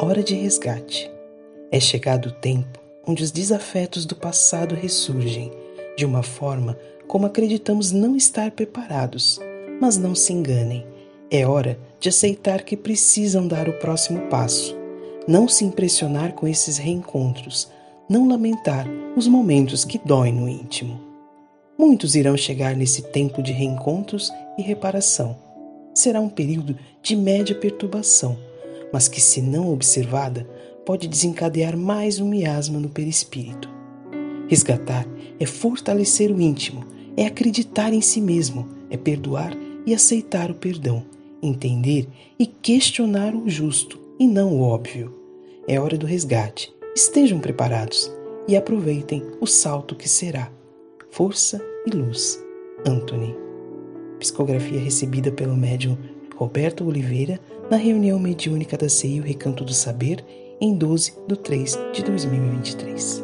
Hora de resgate. É chegado o tempo onde os desafetos do passado ressurgem, de uma forma como acreditamos não estar preparados. Mas não se enganem, é hora de aceitar que precisam dar o próximo passo, não se impressionar com esses reencontros, não lamentar os momentos que doem no íntimo. Muitos irão chegar nesse tempo de reencontros e reparação. Será um período de média perturbação mas que, se não observada, pode desencadear mais um miasma no perispírito. Resgatar é fortalecer o íntimo, é acreditar em si mesmo, é perdoar e aceitar o perdão, entender e questionar o justo e não o óbvio. É hora do resgate. Estejam preparados e aproveitem o salto que será. Força e luz. Anthony. Psicografia recebida pelo médium Roberto Oliveira na reunião mediúnica da CEI o Recanto do Saber em 12 de 3 de 2023.